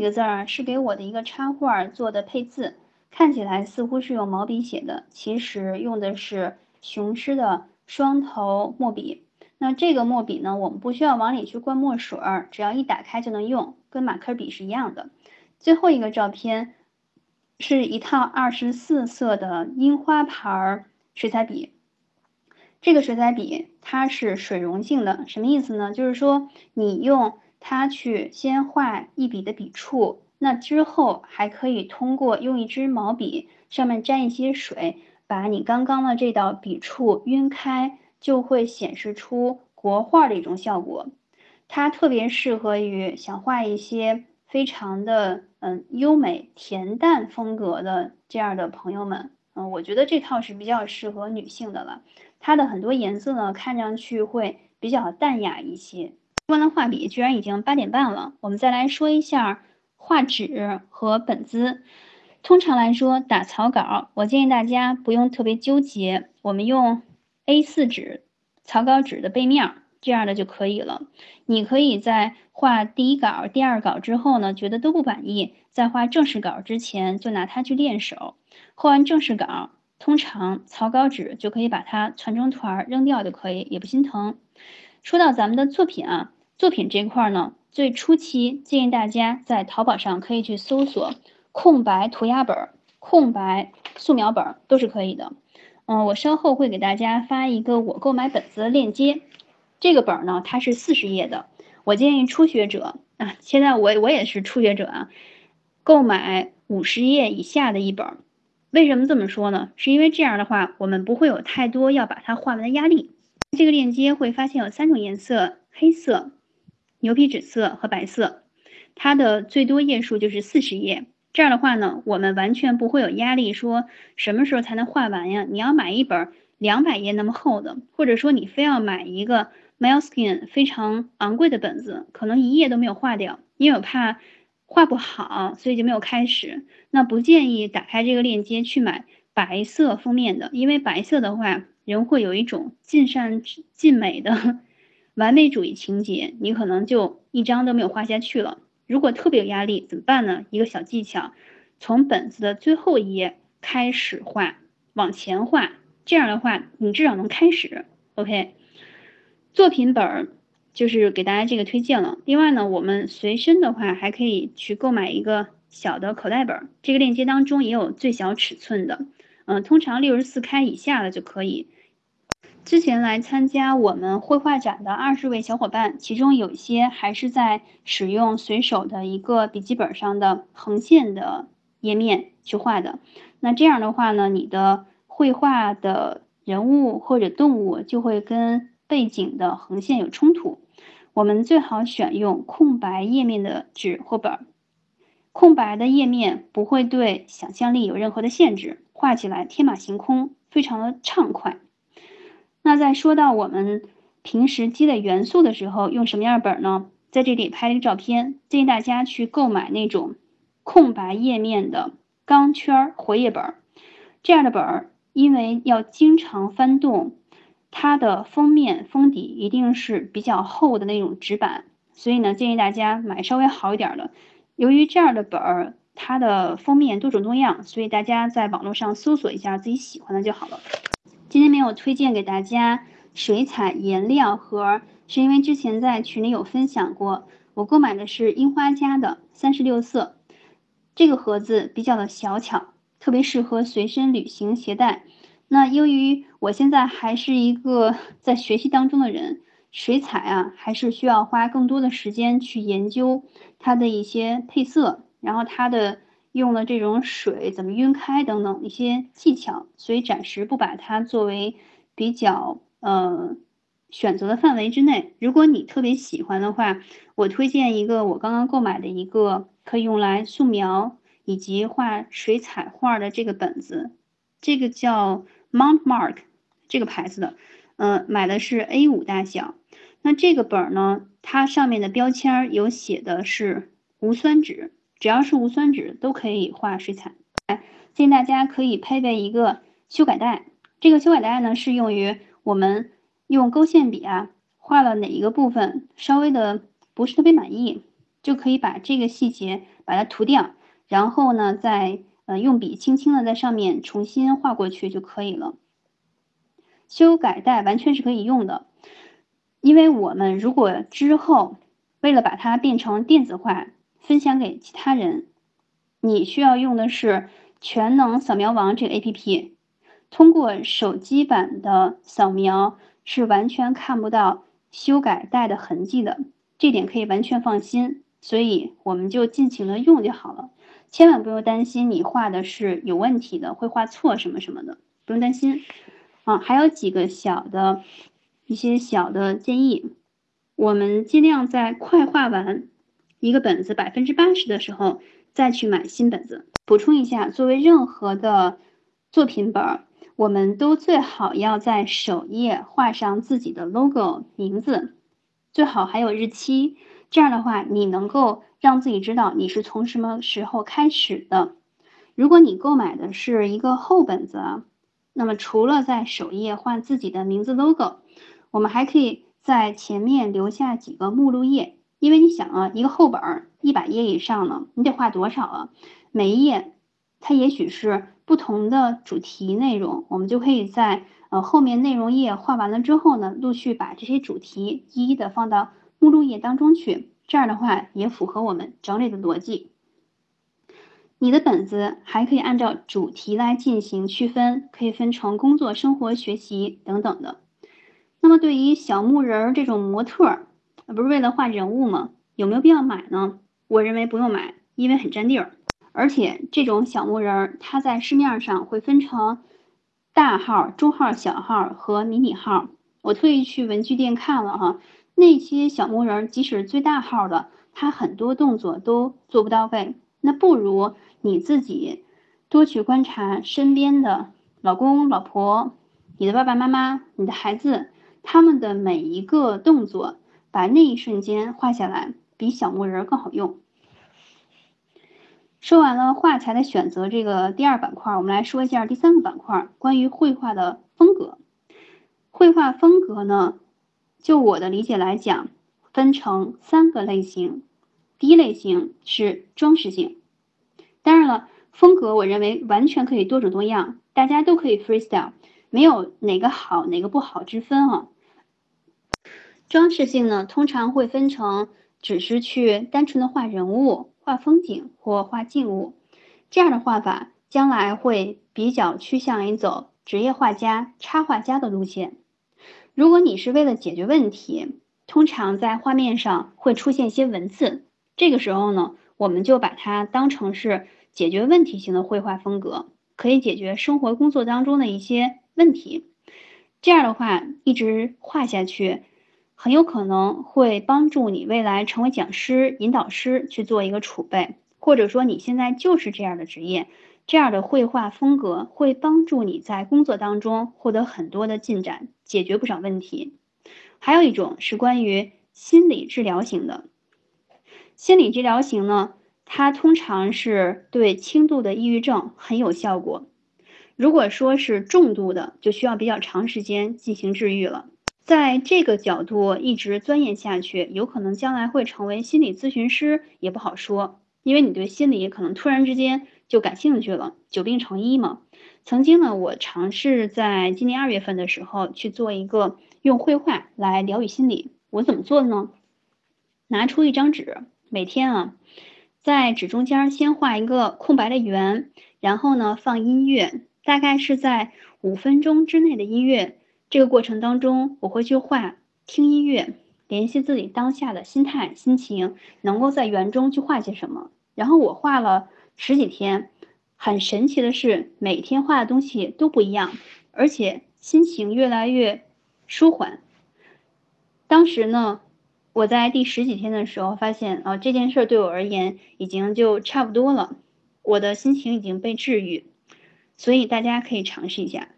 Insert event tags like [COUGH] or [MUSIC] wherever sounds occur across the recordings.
几个字儿，是给我的一个插画做的配字，看起来似乎是用毛笔写的，其实用的是雄狮的双头墨笔。那这个墨笔呢，我们不需要往里去灌墨水儿，只要一打开就能用，跟马克笔是一样的。最后一个照片是一套二十四色的樱花牌儿水彩笔。这个水彩笔它是水溶性的，什么意思呢？就是说你用它去先画一笔的笔触，那之后还可以通过用一支毛笔上面沾一些水，把你刚刚的这道笔触晕开，就会显示出国画的一种效果。它特别适合于想画一些非常的嗯优美恬淡风格的这样的朋友们。嗯，我觉得这套是比较适合女性的了。它的很多颜色呢，看上去会比较淡雅一些。说完了画笔，居然已经八点半了。我们再来说一下画纸和本子。通常来说，打草稿，我建议大家不用特别纠结，我们用 A4 纸草稿纸的背面这样的就可以了。你可以在画第一稿、第二稿之后呢，觉得都不满意，在画正式稿之前就拿它去练手。画完正式稿。通常草稿纸就可以把它攒成团扔掉就可以，也不心疼。说到咱们的作品啊，作品这块呢，最初期建议大家在淘宝上可以去搜索空白涂鸦本、空白素描本都是可以的。嗯，我稍后会给大家发一个我购买本子的链接。这个本呢，它是四十页的，我建议初学者啊，现在我我也是初学者啊，购买五十页以下的一本。为什么这么说呢？是因为这样的话，我们不会有太多要把它画完的压力。这个链接会发现有三种颜色：黑色、牛皮纸色和白色。它的最多页数就是四十页。这样的话呢，我们完全不会有压力，说什么时候才能画完呀？你要买一本两百页那么厚的，或者说你非要买一个 m i l e s k i n 非常昂贵的本子，可能一页都没有画掉，因为我怕。画不好，所以就没有开始。那不建议打开这个链接去买白色封面的，因为白色的话，人会有一种尽善尽美的完美主义情节，你可能就一张都没有画下去了。如果特别有压力，怎么办呢？一个小技巧，从本子的最后一页开始画，往前画，这样的话，你至少能开始。OK，作品本儿。就是给大家这个推荐了。另外呢，我们随身的话还可以去购买一个小的口袋本，这个链接当中也有最小尺寸的，嗯，通常六十四开以下的就可以。之前来参加我们绘画展的二十位小伙伴，其中有一些还是在使用随手的一个笔记本上的横线的页面去画的。那这样的话呢，你的绘画的人物或者动物就会跟。背景的横线有冲突，我们最好选用空白页面的纸或本，空白的页面不会对想象力有任何的限制，画起来天马行空，非常的畅快。那在说到我们平时积累元素的时候，用什么样的本呢？在这里拍了一个照片，建议大家去购买那种空白页面的钢圈活页本儿，这样的本儿，因为要经常翻动。它的封面封底一定是比较厚的那种纸板，所以呢，建议大家买稍微好一点的。由于这样的本儿，它的封面多种多样，所以大家在网络上搜索一下自己喜欢的就好了。今天没有推荐给大家水彩颜料盒，是因为之前在群里有分享过，我购买的是樱花家的三十六色，这个盒子比较的小巧，特别适合随身旅行携带。那由于我现在还是一个 [LAUGHS] 在学习当中的人，水彩啊，还是需要花更多的时间去研究它的一些配色，然后它的用的这种水怎么晕开等等一些技巧，所以暂时不把它作为比较呃选择的范围之内。如果你特别喜欢的话，我推荐一个我刚刚购买的一个可以用来素描以及画水彩画的这个本子，这个叫。Mount Mark 这个牌子的，嗯，买的是 A 五大小。那这个本儿呢，它上面的标签有写的是无酸纸，只要是无酸纸都可以画水彩。哎，建议大家可以配备一个修改带。这个修改带呢，适用于我们用勾线笔啊画了哪一个部分稍微的不是特别满意，就可以把这个细节把它涂掉，然后呢，再呃用笔轻轻的在上面重新画过去就可以了。修改带完全是可以用的，因为我们如果之后为了把它变成电子化，分享给其他人，你需要用的是全能扫描王这个 A P P，通过手机版的扫描是完全看不到修改带的痕迹的，这点可以完全放心。所以我们就尽情的用就好了，千万不用担心你画的是有问题的，会画错什么什么的，不用担心。啊，还有几个小的一些小的建议，我们尽量在快画完一个本子百分之八十的时候再去买新本子。补充一下，作为任何的作品本，我们都最好要在首页画上自己的 logo 名字，最好还有日期。这样的话，你能够让自己知道你是从什么时候开始的。如果你购买的是一个厚本子，那么除了在首页画自己的名字 logo，我们还可以在前面留下几个目录页。因为你想啊，一个厚本儿一百页以上呢，你得画多少啊？每一页它也许是不同的主题内容，我们就可以在呃后面内容页画完了之后呢，陆续把这些主题一一的放到。目录页当中去，这样的话也符合我们整理的逻辑。你的本子还可以按照主题来进行区分，可以分成工作、生活、学习等等的。那么对于小木人儿这种模特儿，不是为了画人物吗？有没有必要买呢？我认为不用买，因为很占地儿。而且这种小木人儿，它在市面上会分成大号、中号、小号和迷你号。我特意去文具店看了哈。那些小木人儿，即使最大号的，他很多动作都做不到位。那不如你自己多去观察身边的老公、老婆、你的爸爸妈妈、你的孩子，他们的每一个动作，把那一瞬间画下来，比小木人更好用。说完了画材的选择这个第二板块，我们来说一下第三个板块，关于绘画的风格。绘画风格呢？就我的理解来讲，分成三个类型。第一类型是装饰性，当然了，风格我认为完全可以多种多样，大家都可以 freestyle，没有哪个好哪个不好之分啊。装饰性呢，通常会分成只是去单纯的画人物、画风景或画静物，这样的画法将来会比较趋向于走职业画家、插画家的路线。如果你是为了解决问题，通常在画面上会出现一些文字，这个时候呢，我们就把它当成是解决问题型的绘画风格，可以解决生活工作当中的一些问题。这样的话，一直画下去，很有可能会帮助你未来成为讲师、引导师去做一个储备，或者说你现在就是这样的职业。这样的绘画风格会帮助你在工作当中获得很多的进展，解决不少问题。还有一种是关于心理治疗型的，心理治疗型呢，它通常是对轻度的抑郁症很有效果。如果说是重度的，就需要比较长时间进行治愈了。在这个角度一直钻研下去，有可能将来会成为心理咨询师，也不好说。因为你对心理可能突然之间就感兴趣了，久病成医嘛。曾经呢，我尝试在今年二月份的时候去做一个用绘画来疗愈心理。我怎么做的呢？拿出一张纸，每天啊，在纸中间先画一个空白的圆，然后呢放音乐，大概是在五分钟之内的音乐。这个过程当中，我会去画，听音乐。联系自己当下的心态、心情，能够在园中去画些什么。然后我画了十几天，很神奇的是，每天画的东西都不一样，而且心情越来越舒缓。当时呢，我在第十几天的时候发现，啊，这件事对我而言已经就差不多了，我的心情已经被治愈。所以大家可以尝试一下。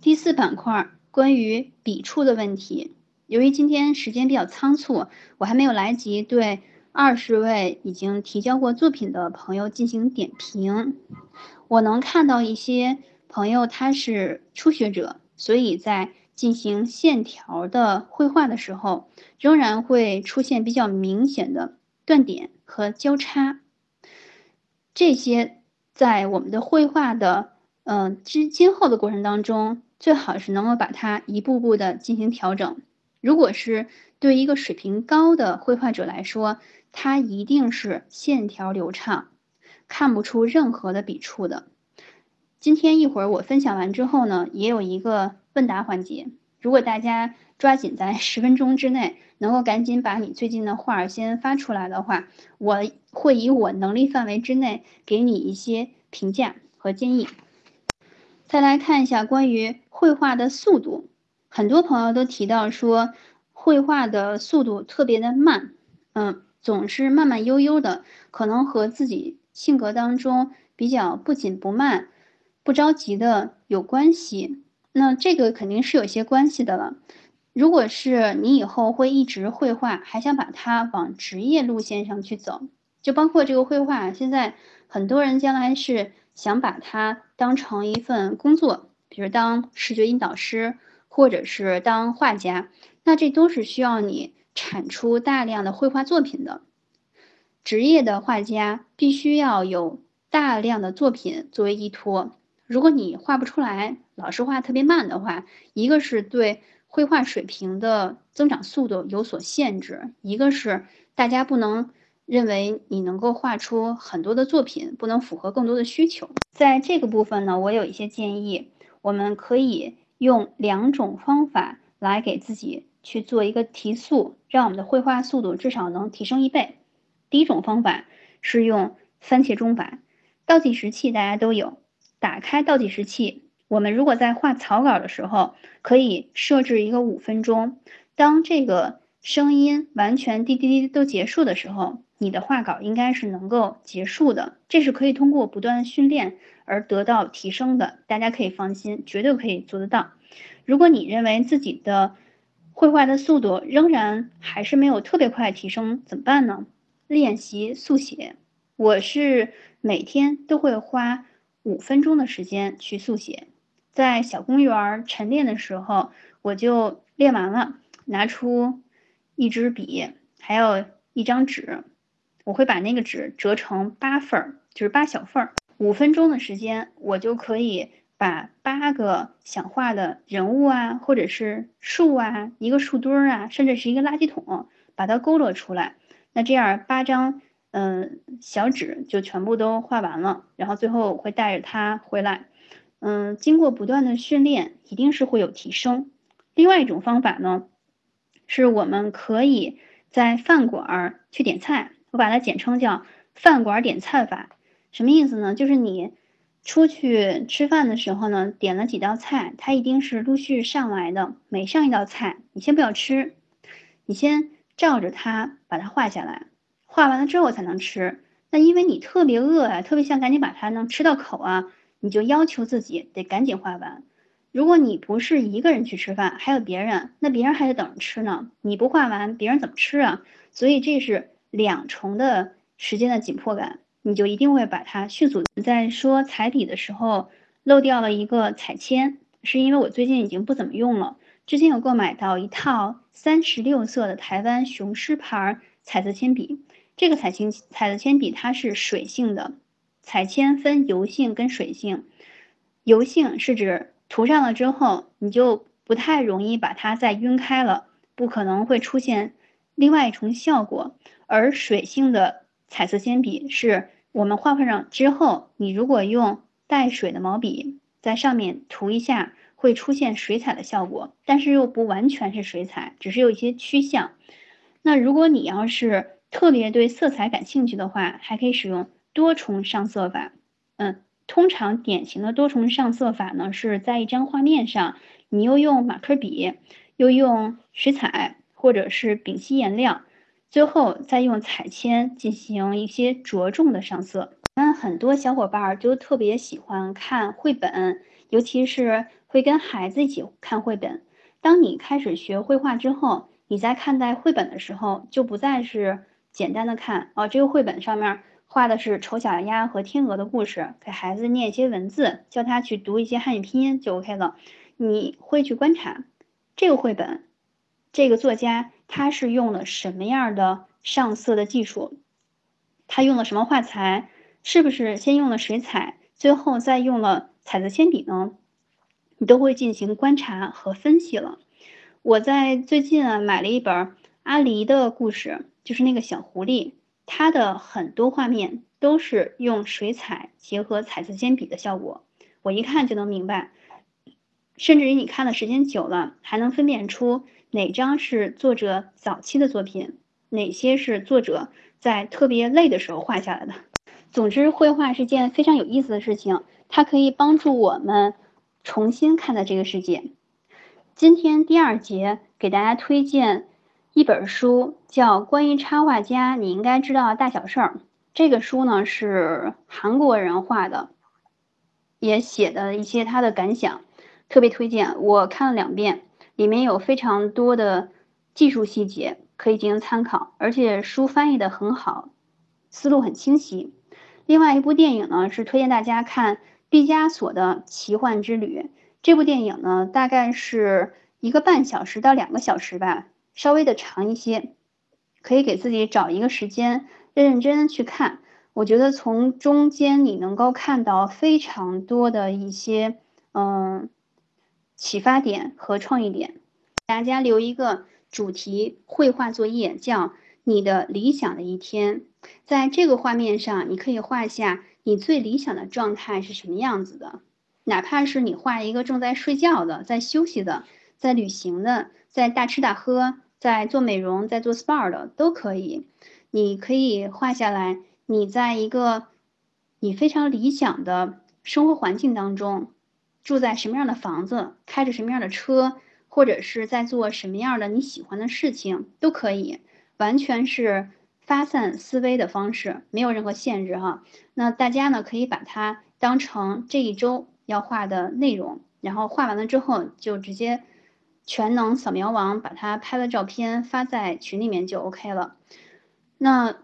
第四板块关于笔触的问题。由于今天时间比较仓促，我还没有来及对二十位已经提交过作品的朋友进行点评。我能看到一些朋友他是初学者，所以在进行线条的绘画的时候，仍然会出现比较明显的断点和交叉，这些在我们的绘画的嗯之今后的过程当中，最好是能够把它一步步的进行调整。如果是对一个水平高的绘画者来说，他一定是线条流畅，看不出任何的笔触的。今天一会儿我分享完之后呢，也有一个问答环节。如果大家抓紧在十分钟之内能够赶紧把你最近的画儿先发出来的话，我会以我能力范围之内给你一些评价和建议。再来看一下关于绘画的速度，很多朋友都提到说绘画的速度特别的慢，嗯，总是慢慢悠悠的，可能和自己性格当中比较不紧不慢。不着急的有关系，那这个肯定是有些关系的了。如果是你以后会一直绘画，还想把它往职业路线上去走，就包括这个绘画，现在很多人将来是想把它当成一份工作，比如当视觉引导师，或者是当画家，那这都是需要你产出大量的绘画作品的。职业的画家必须要有大量的作品作为依托。如果你画不出来，老是画特别慢的话，一个是对绘画水平的增长速度有所限制，一个是大家不能认为你能够画出很多的作品，不能符合更多的需求。在这个部分呢，我有一些建议，我们可以用两种方法来给自己去做一个提速，让我们的绘画速度至少能提升一倍。第一种方法是用番茄钟法，倒计时器大家都有。打开倒计时器，我们如果在画草稿的时候，可以设置一个五分钟。当这个声音完全滴滴滴都结束的时候，你的画稿应该是能够结束的。这是可以通过不断训练而得到提升的，大家可以放心，绝对可以做得到。如果你认为自己的绘画的速度仍然还是没有特别快提升，怎么办呢？练习速写，我是每天都会花。五分钟的时间去速写，在小公园晨练的时候，我就练完了，拿出一支笔，还有一张纸，我会把那个纸折成八份儿，就是八小份儿。五分钟的时间，我就可以把八个想画的人物啊，或者是树啊，一个树墩儿啊，甚至是一个垃圾桶，把它勾勒出来。那这样八张。嗯，小纸就全部都画完了，然后最后会带着它回来。嗯，经过不断的训练，一定是会有提升。另外一种方法呢，是我们可以在饭馆儿去点菜，我把它简称叫饭馆点菜法。什么意思呢？就是你出去吃饭的时候呢，点了几道菜，它一定是陆续上来的。每上一道菜，你先不要吃，你先照着它把它画下来。画完了之后才能吃，那因为你特别饿啊，特别想赶紧把它能吃到口啊，你就要求自己得赶紧画完。如果你不是一个人去吃饭，还有别人，那别人还得等着吃呢，你不画完，别人怎么吃啊？所以这是两重的时间的紧迫感，你就一定会把它迅速。在说彩笔的时候漏掉了一个彩铅，是因为我最近已经不怎么用了，之前有购买到一套三十六色的台湾雄狮牌彩色铅笔。这个彩铅彩色铅笔它是水性的，彩铅分油性跟水性，油性是指涂上了之后你就不太容易把它再晕开了，不可能会出现另外一重效果。而水性的彩色铅笔是我们画上之后，你如果用带水的毛笔在上面涂一下，会出现水彩的效果，但是又不完全是水彩，只是有一些趋向。那如果你要是特别对色彩感兴趣的话，还可以使用多重上色法。嗯，通常典型的多重上色法呢，是在一张画面上，你又用马克笔，又用水彩或者是丙烯颜料，最后再用彩铅进行一些着重的上色。那很多小伙伴就特别喜欢看绘本，尤其是会跟孩子一起看绘本。当你开始学绘画之后，你在看待绘本的时候，就不再是。简单的看哦，这个绘本上面画的是丑小鸭和天鹅的故事，给孩子念一些文字，教他去读一些汉语拼音就 OK 了。你会去观察这个绘本，这个作家他是用了什么样的上色的技术？他用了什么画材，是不是先用了水彩，最后再用了彩色铅笔呢？你都会进行观察和分析了。我在最近啊买了一本阿狸的故事，就是那个小狐狸，它的很多画面都是用水彩结合彩色铅笔的效果，我一看就能明白。甚至于你看的时间久了，还能分辨出哪张是作者早期的作品，哪些是作者在特别累的时候画下来的。总之，绘画是件非常有意思的事情，它可以帮助我们重新看待这个世界。今天第二节给大家推荐一本书，叫《关于插画家你应该知道的大小事儿》。这个书呢是韩国人画的，也写的一些他的感想。特别推荐，我看了两遍，里面有非常多的技术细节可以进行参考，而且书翻译的很好，思路很清晰。另外一部电影呢，是推荐大家看《毕加索的奇幻之旅》。这部电影呢，大概是一个半小时到两个小时吧，稍微的长一些，可以给自己找一个时间，认认真真去看。我觉得从中间你能够看到非常多的一些，嗯。启发点和创意点，大家留一个主题绘画作业，叫你的理想的一天。在这个画面上，你可以画下你最理想的状态是什么样子的，哪怕是你画一个正在睡觉的、在休息的、在旅行的、在大吃大喝、在做美容、在做 SPA 的都可以。你可以画下来，你在一个你非常理想的生活环境当中。住在什么样的房子，开着什么样的车，或者是在做什么样的你喜欢的事情，都可以，完全是发散思维的方式，没有任何限制哈。那大家呢，可以把它当成这一周要画的内容，然后画完了之后就直接全能扫描王，把它拍了照片发在群里面就 OK 了。那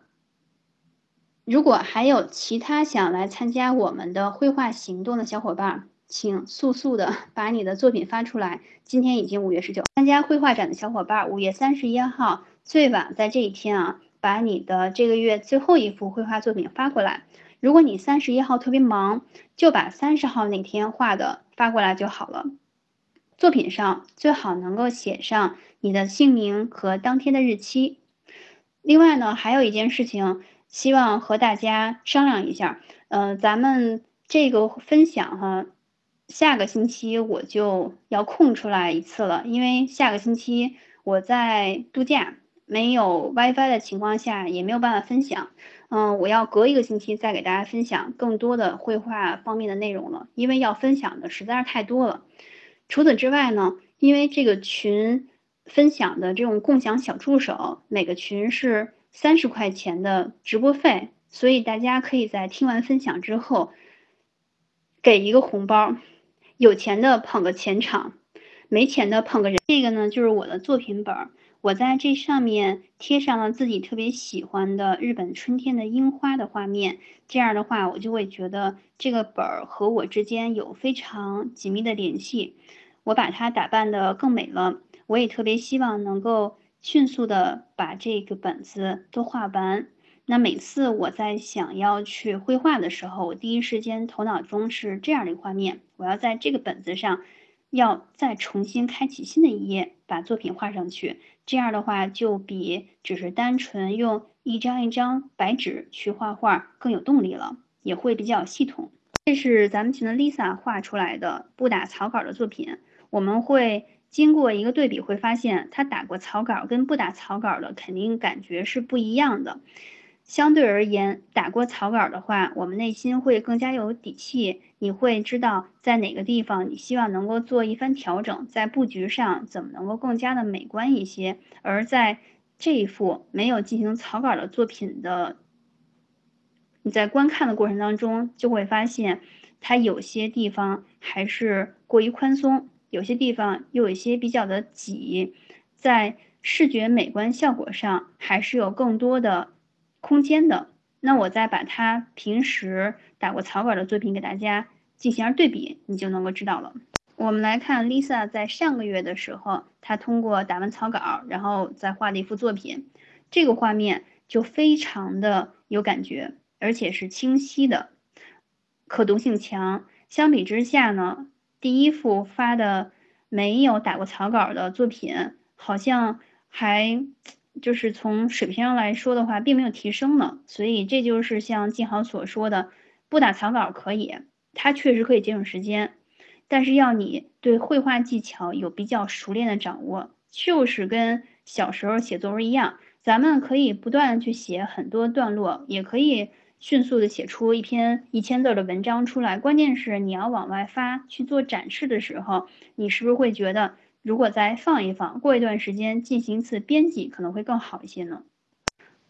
如果还有其他想来参加我们的绘画行动的小伙伴，请速速的 [LAUGHS] 把你的作品发出来。今天已经五月十九，参加绘画展的小伙伴，五月三十一号最晚在这一天啊，把你的这个月最后一幅绘画作品发过来。如果你三十一号特别忙，就把三十号那天画的发过来就好了。作品上最好能够写上你的姓名和当天的日期。另外呢，还有一件事情，希望和大家商量一下。呃，咱们这个分享哈。下个星期我就要空出来一次了，因为下个星期我在度假，没有 WiFi 的情况下也没有办法分享。嗯，我要隔一个星期再给大家分享更多的绘画方面的内容了，因为要分享的实在是太多了。除此之外呢，因为这个群分享的这种共享小助手，每个群是三十块钱的直播费，所以大家可以在听完分享之后给一个红包。有钱的捧个钱场，没钱的捧个人。这个呢，就是我的作品本儿。我在这上面贴上了自己特别喜欢的日本春天的樱花的画面。这样的话，我就会觉得这个本儿和我之间有非常紧密的联系。我把它打扮的更美了。我也特别希望能够迅速的把这个本子都画完。那每次我在想要去绘画的时候，我第一时间头脑中是这样的一个画面：我要在这个本子上，要再重新开启新的一页，把作品画上去。这样的话，就比只是单纯用一张一张白纸去画画更有动力了，也会比较系统。这是咱们群的 Lisa 画出来的不打草稿的作品，我们会经过一个对比，会发现他打过草稿跟不打草稿的肯定感觉是不一样的。相对而言，打过草稿的话，我们内心会更加有底气。你会知道在哪个地方你希望能够做一番调整，在布局上怎么能够更加的美观一些。而在这一幅没有进行草稿的作品的，你在观看的过程当中就会发现，它有些地方还是过于宽松，有些地方又有一些比较的挤，在视觉美观效果上还是有更多的。空间的，那我再把他平时打过草稿的作品给大家进行对比，你就能够知道了。我们来看 Lisa 在上个月的时候，她通过打完草稿，然后再画的一幅作品，这个画面就非常的。有感觉，而且是清晰的，可读性强。相比之下呢，第一幅发的没有打过草稿的作品，好像还就是从水平上来说的话，并没有提升呢。所以这就是像静豪所说的，不打草稿可以，它确实可以节省时间，但是要你对绘画技巧有比较熟练的掌握。就是跟小时候写作文一样，咱们可以不断的去写很多段落，也可以迅速的写出一篇一千字的文章出来。关键是你要往外发去做展示的时候，你是不是会觉得，如果再放一放，过一段时间进行一次编辑，可能会更好一些呢？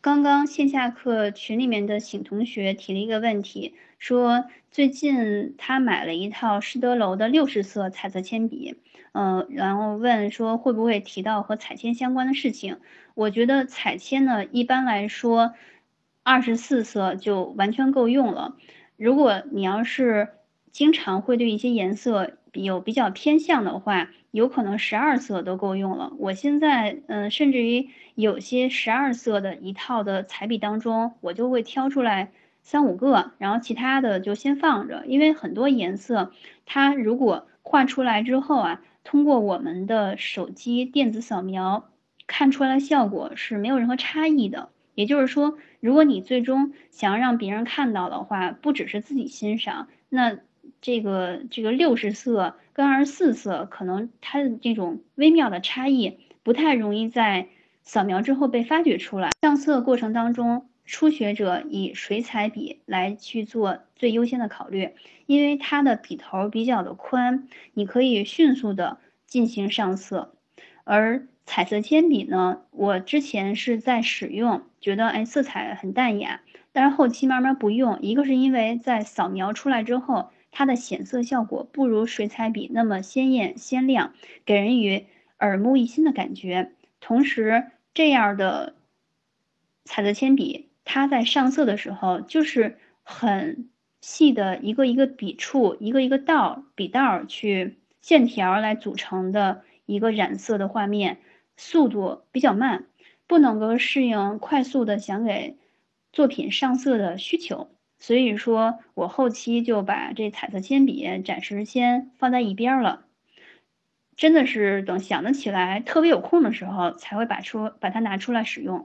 刚刚线下课群里面的醒同学提了一个问题，说最近他买了一套施德楼的六十色彩色铅笔，嗯，然后问说会不会提到和彩铅相关的事情？我觉得彩铅呢，一般来说二十四色就完全够用了。如果你要是经常会对一些颜色有比较偏向的话，有可能十二色都够用了。我现在，嗯，甚至于有些十二色的一套的彩笔当中，我就会挑出来三五个，然后其他的就先放着。因为很多颜色，它如果画出来之后啊，通过我们的手机电子扫描看出来效果是没有任何差异的。也就是说，如果你最终想要让别人看到的话，不只是自己欣赏，那。这个这个六十色跟二十四色，可能它的这种微妙的差异不太容易在扫描之后被发掘出来。上色过程当中，初学者以水彩笔来去做最优先的考虑，因为它的笔头比较的宽，你可以迅速的进行上色。而彩色铅笔呢，我之前是在使用，觉得哎色彩很淡雅，但是后期慢慢不用，一个是因为在扫描出来之后。它的显色效果不如水彩笔那么鲜艳鲜亮，给人以耳目一新的感觉。同时，这样的彩色铅笔，它在上色的时候就是很细的一个一个笔触，一个一个道笔道去线条来组成的一个染色的画面，速度比较慢，不能够适应快速的想给作品上色的需求。所以说我后期就把这彩色铅笔暂时先放在一边了，真的是等想得起来、特别有空的时候，才会把出把它拿出来使用。